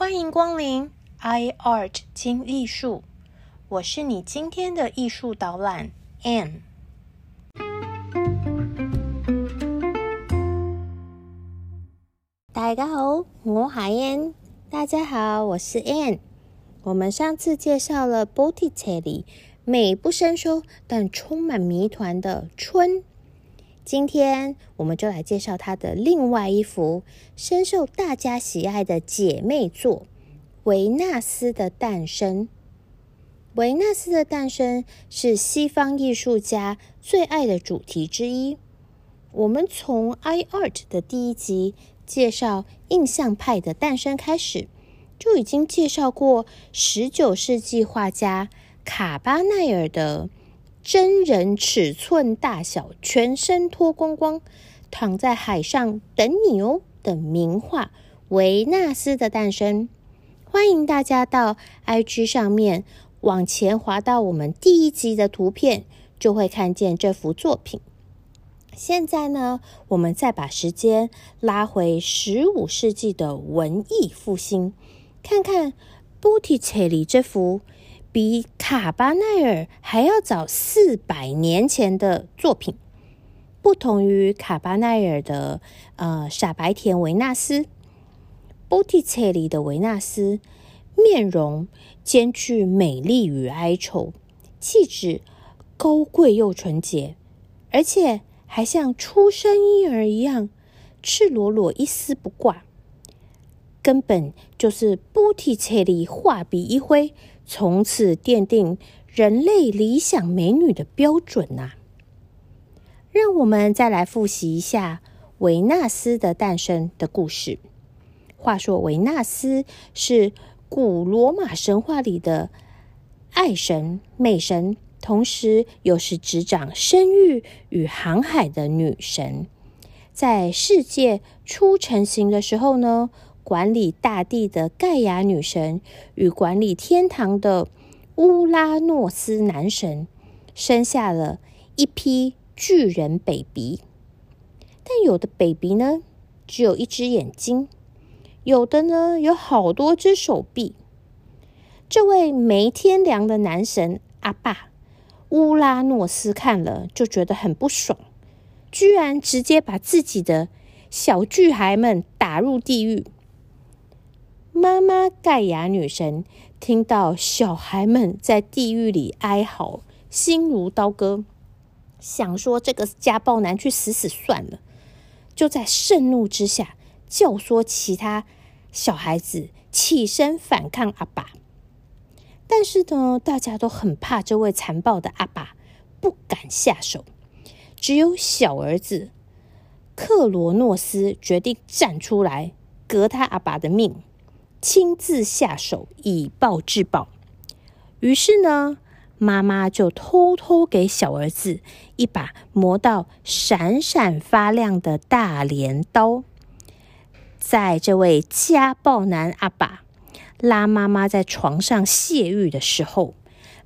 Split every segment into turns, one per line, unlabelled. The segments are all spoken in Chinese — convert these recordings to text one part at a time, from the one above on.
欢迎光临 iArt 精艺术，我是你今天的艺术导览 Anne。大家好，我係 Anne。大家好，我是 Anne。我们上次介绍了 Botticelli 美不胜收但充满谜团的春。今天我们就来介绍他的另外一幅深受大家喜爱的姐妹作《维纳斯的诞生》。维纳斯的诞生是西方艺术家最爱的主题之一。我们从 iArt 的第一集介绍印象派的诞生开始，就已经介绍过十九世纪画家卡巴奈尔的。真人尺寸大小，全身脱光光，躺在海上等你哦的名画《维纳斯的诞生》。欢迎大家到 IG 上面往前滑到我们第一集的图片，就会看见这幅作品。现在呢，我们再把时间拉回十五世纪的文艺复兴，看看波提切利这幅。比卡巴奈尔还要早四百年前的作品，不同于卡巴奈尔的呃傻白甜维纳斯，波提切利的维纳斯面容兼具美丽与哀愁，气质高贵又纯洁，而且还像出生婴儿一样赤裸裸，一丝不挂，根本就是波提切利画笔一挥。从此奠定人类理想美女的标准呐！让我们再来复习一下维纳斯的诞生的故事。话说，维纳斯是古罗马神话里的爱神、美神，同时又是执掌生育与航海的女神。在世界初成型的时候呢？管理大地的盖亚女神与管理天堂的乌拉诺斯男神生下了一批巨人 baby，但有的 baby 呢只有一只眼睛，有的呢有好多只手臂。这位没天良的男神阿爸乌拉诺斯看了就觉得很不爽，居然直接把自己的小巨孩们打入地狱。妈妈盖亚女神听到小孩们在地狱里哀嚎，心如刀割，想说这个家暴男去死死算了。就在盛怒之下，教唆其他小孩子起身反抗阿爸。但是呢，大家都很怕这位残暴的阿爸，不敢下手。只有小儿子克罗诺斯决定站出来，革他阿爸的命。亲自下手以暴制暴，于是呢，妈妈就偷偷给小儿子一把磨到闪闪发亮的大镰刀。在这位家暴男阿爸拉妈妈在床上泄欲的时候，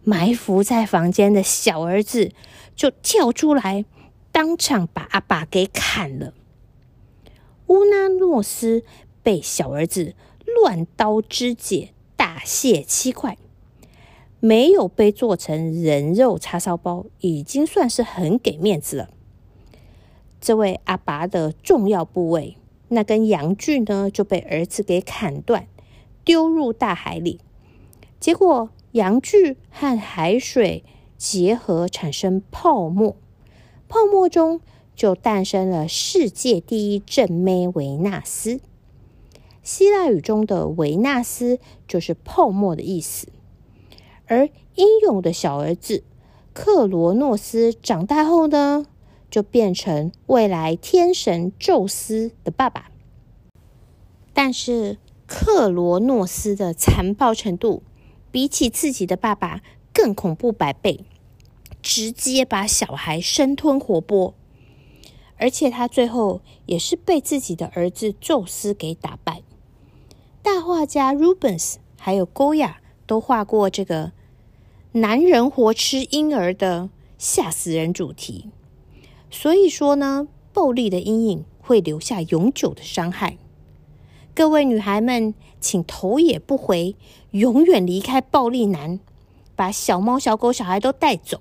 埋伏在房间的小儿子就跳出来，当场把阿爸给砍了。乌拉诺斯被小儿子。断刀肢解，大卸七块，没有被做成人肉叉烧包，已经算是很给面子了。这位阿爸的重要部位，那根阳具呢，就被儿子给砍断，丢入大海里。结果阳具和海水结合，产生泡沫，泡沫中就诞生了世界第一正妹维纳斯。希腊语中的维纳斯就是泡沫的意思，而英勇的小儿子克罗诺斯长大后呢，就变成未来天神宙斯的爸爸。但是克罗诺斯的残暴程度比起自己的爸爸更恐怖百倍，直接把小孩生吞活剥，而且他最后也是被自己的儿子宙斯给打败。大画家 Rubens 还有 Goya 都画过这个男人活吃婴儿的吓死人主题，所以说呢，暴力的阴影会留下永久的伤害。各位女孩们，请头也不回，永远离开暴力男，把小猫、小狗、小孩都带走。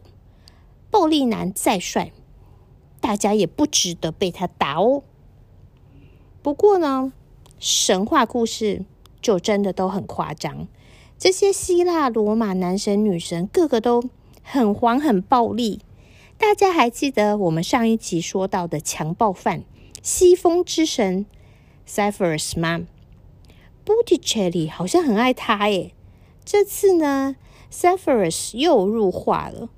暴力男再帅，大家也不值得被他打哦。不过呢，神话故事就真的都很夸张。这些希腊罗马男神女神个个都很黄很暴力。大家还记得我们上一集说到的强暴犯西风之神 Zephyrus 吗？Botticelli 好像很爱他耶。这次呢，Zephyrus 又入画了，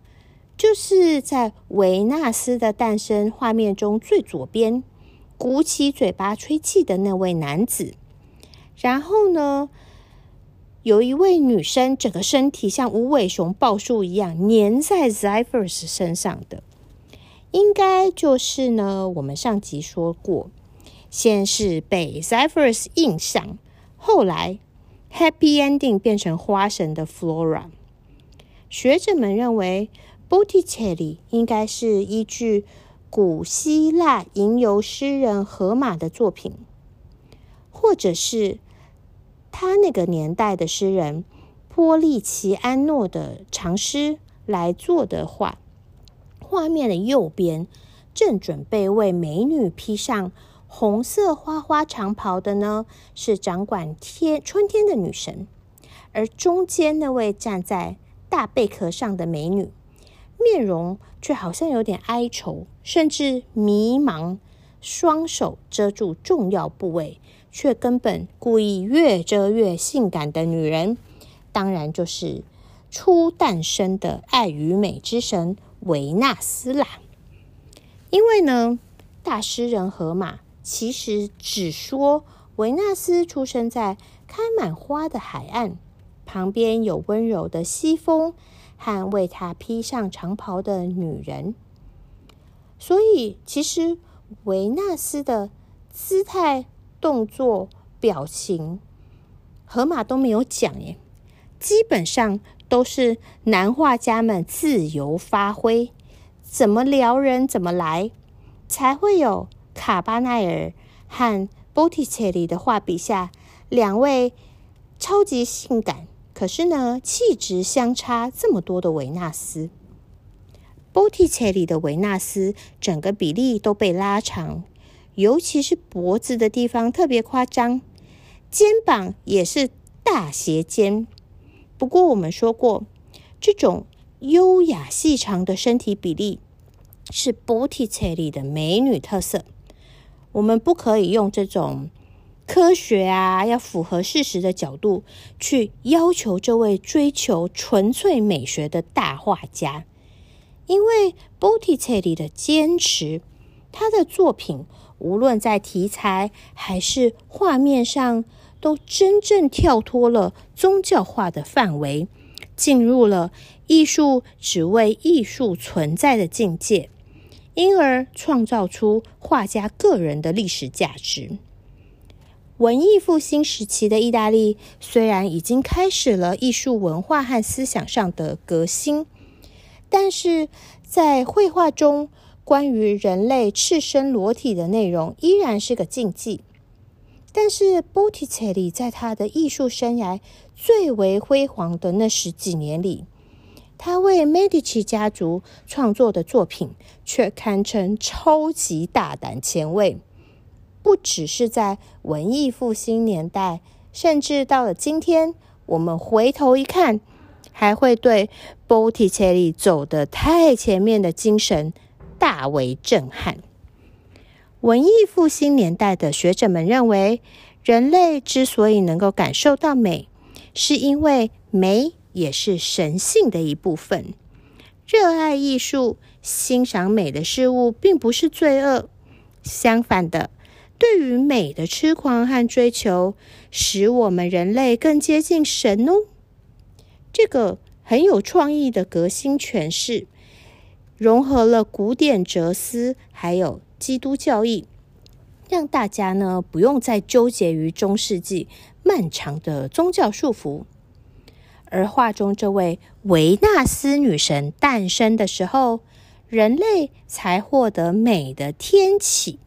就是在维纳斯的诞生画面中最左边。鼓起嘴巴吹气的那位男子，然后呢，有一位女生，整个身体像无尾熊抱树一样粘在 Zephyrs 身上的，应该就是呢。我们上集说过，先是被 Zephyrs 印上，后来 Happy Ending 变成花神的 Flora。学者们认为，Botticelli 应该是依据。古希腊吟游诗人荷马的作品，或者是他那个年代的诗人波利奇安诺的长诗来做的画。画面的右边正准备为美女披上红色花花长袍的呢，是掌管天春天的女神，而中间那位站在大贝壳上的美女。面容却好像有点哀愁，甚至迷茫，双手遮住重要部位，却根本故意越遮越性感的女人，当然就是初诞生的爱与美之神维纳斯啦。因为呢，大诗人荷马其实只说维纳斯出生在开满花的海岸，旁边有温柔的西风。和为他披上长袍的女人，所以其实维纳斯的姿态、动作、表情，河马都没有讲耶，基本上都是男画家们自由发挥，怎么撩人怎么来，才会有卡巴奈尔和波提切利的画笔下两位超级性感。可是呢，气质相差这么多的维纳斯，Botticelli 的维纳斯整个比例都被拉长，尤其是脖子的地方特别夸张，肩膀也是大斜肩。不过我们说过，这种优雅细长的身体比例是 Botticelli 的美女特色，我们不可以用这种。科学啊，要符合事实的角度去要求这位追求纯粹美学的大画家，因为 Botticelli 的坚持，他的作品无论在题材还是画面上，都真正跳脱了宗教化的范围，进入了艺术只为艺术存在的境界，因而创造出画家个人的历史价值。文艺复兴时期的意大利虽然已经开始了艺术文化和思想上的革新，但是在绘画中关于人类赤身裸体的内容依然是个禁忌。但是 Botticelli 在他的艺术生涯最为辉煌的那十几年里，他为 Medici 家族创作的作品却堪称超级大胆前卫。不只是在文艺复兴年代，甚至到了今天，我们回头一看，还会对波提切利走得太前面的精神大为震撼。文艺复兴年代的学者们认为，人类之所以能够感受到美，是因为美也是神性的一部分。热爱艺术、欣赏美的事物，并不是罪恶，相反的。对于美的痴狂和追求，使我们人类更接近神哦。这个很有创意的革新诠释，融合了古典哲思还有基督教义，让大家呢不用再纠结于中世纪漫长的宗教束缚。而画中这位维纳斯女神诞生的时候，人类才获得美的天启。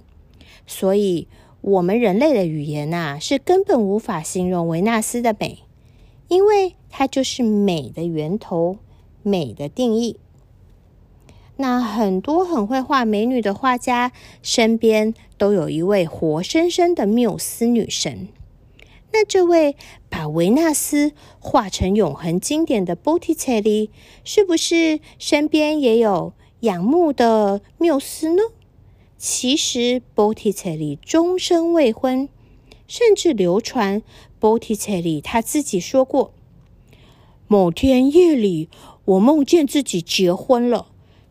所以，我们人类的语言呐，是根本无法形容维纳斯的美，因为它就是美的源头，美的定义。那很多很会画美女的画家身边都有一位活生生的缪斯女神。那这位把维纳斯画成永恒经典的波提切利，是不是身边也有仰慕的缪斯呢？其实，波提切利终身未婚，甚至流传波提切利他自己说过：“某天夜里，我梦见自己结婚了，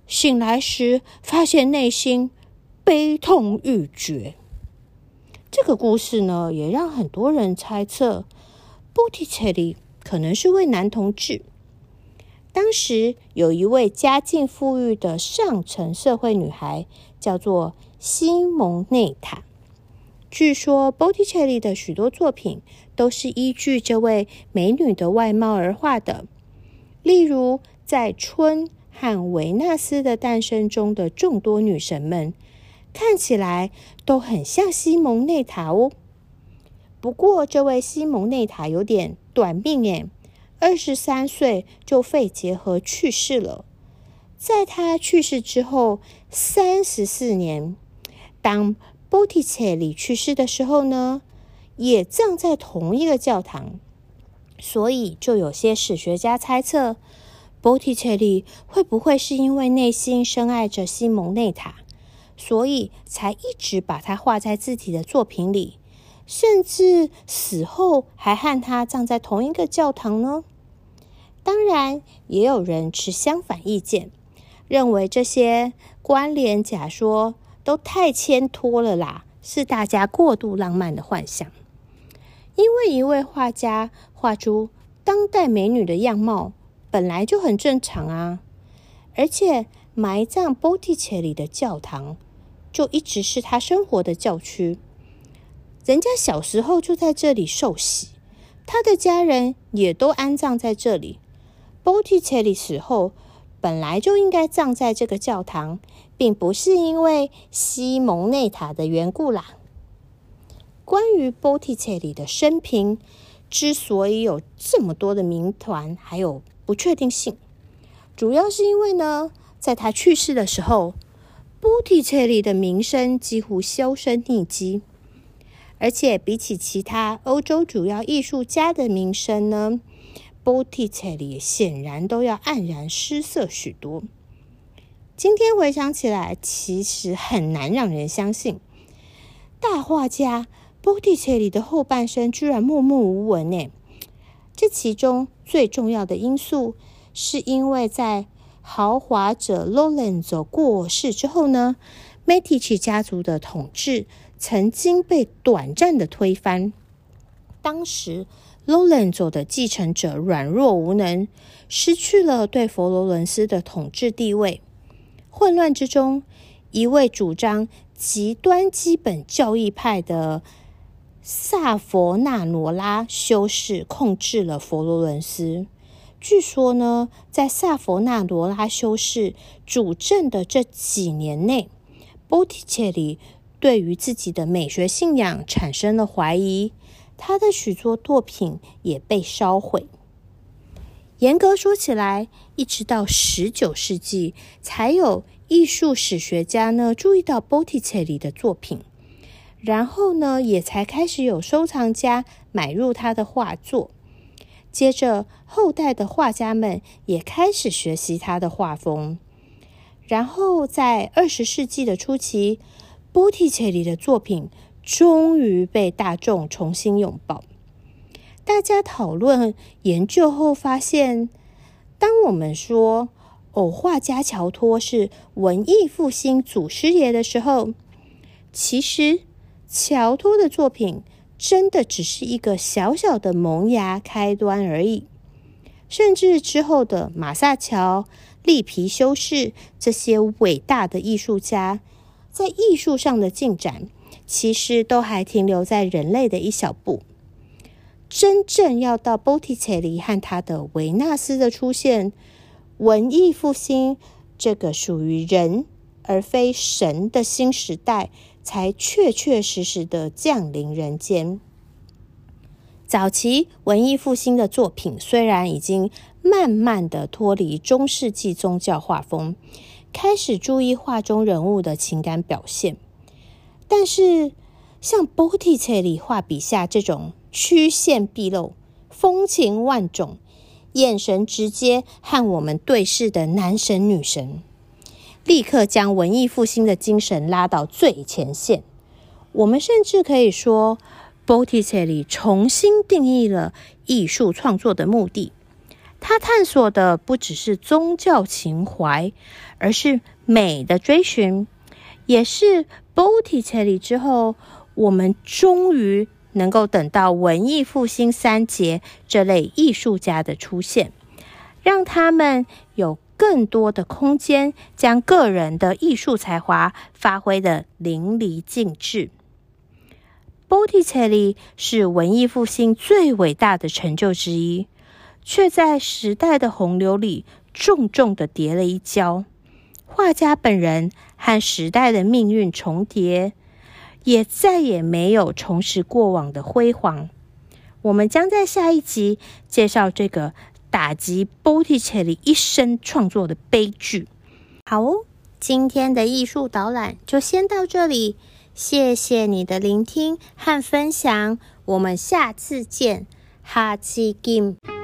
醒来时发现内心悲痛欲绝。”这个故事呢，也让很多人猜测波提切利可能是位男同志。当时有一位家境富裕的上层社会女孩。叫做西蒙内塔。据说波提切利的许多作品都是依据这位美女的外貌而画的。例如，在《春》和《维纳斯的诞生》中的众多女神们，看起来都很像西蒙内塔哦。不过，这位西蒙内塔有点短命诶，二十三岁就肺结核去世了。在他去世之后三十四年，当波提切利去世的时候呢，也葬在同一个教堂，所以就有些史学家猜测，波提切利会不会是因为内心深爱着西蒙内塔，所以才一直把他画在自己的作品里，甚至死后还和他葬在同一个教堂呢？当然，也有人持相反意见。认为这些关联假说都太牵拖了啦，是大家过度浪漫的幻想。因为一位画家画出当代美女的样貌，本来就很正常啊。而且埋葬波提切利的教堂，就一直是他生活的教区。人家小时候就在这里受洗，他的家人也都安葬在这里。波提切利死后。本来就应该葬在这个教堂，并不是因为西蒙内塔的缘故啦。关于波提切利的生平，之所以有这么多的谜团，还有不确定性，主要是因为呢，在他去世的时候，波提切利的名声几乎销声匿迹，而且比起其他欧洲主要艺术家的名声呢。波提切利显然都要黯然失色许多。今天回想起来，其实很难让人相信，大画家波提切利的后半生居然默默无闻呢。这其中最重要的因素，是因为在豪华者罗伦佐过世之后呢，梅提奇家族的统治曾经被短暂的推翻。当时。罗伦佐的继承者软弱无能，失去了对佛罗伦斯的统治地位。混乱之中，一位主张极端基本教义派的萨佛纳罗拉修士控制了佛罗伦斯。据说呢，在萨佛纳罗拉修士主政的这几年内，波提切利对于自己的美学信仰产生了怀疑。他的许多作品也被烧毁。严格说起来，一直到十九世纪，才有艺术史学家呢注意到波提切利的作品，然后呢，也才开始有收藏家买入他的画作。接着，后代的画家们也开始学习他的画风。然后，在二十世纪的初期，波提切利的作品。终于被大众重新拥抱。大家讨论研究后发现，当我们说偶画家乔托是文艺复兴祖师爷的时候，其实乔托的作品真的只是一个小小的萌芽开端而已。甚至之后的马萨乔、利皮修士这些伟大的艺术家，在艺术上的进展。其实都还停留在人类的一小步，真正要到波提切利和他的维纳斯的出现，文艺复兴这个属于人而非神的新时代，才确确实实的降临人间。早期文艺复兴的作品虽然已经慢慢的脱离中世纪宗教画风，开始注意画中人物的情感表现，但是像波提切利画笔下这种曲线毕露、风情万种、眼神直接和我们对视的男神女神，立刻将文艺复兴的精神拉到最前线。我们甚至可以说。Botticelli 重新定义了艺术创作的目的。他探索的不只是宗教情怀，而是美的追寻，也是 Botticelli 之后，我们终于能够等到文艺复兴三杰这类艺术家的出现，让他们有更多的空间，将个人的艺术才华发挥的淋漓尽致。Botticelli 是文艺复兴最伟大的成就之一，却在时代的洪流里重重的跌了一跤。画家本人和时代的命运重叠，也再也没有重拾过往的辉煌。我们将在下一集介绍这个打击 Botticelli 一生创作的悲剧。好哦，今天的艺术导览就先到这里。谢谢你的聆听和分享，我们下次见，哈奇金。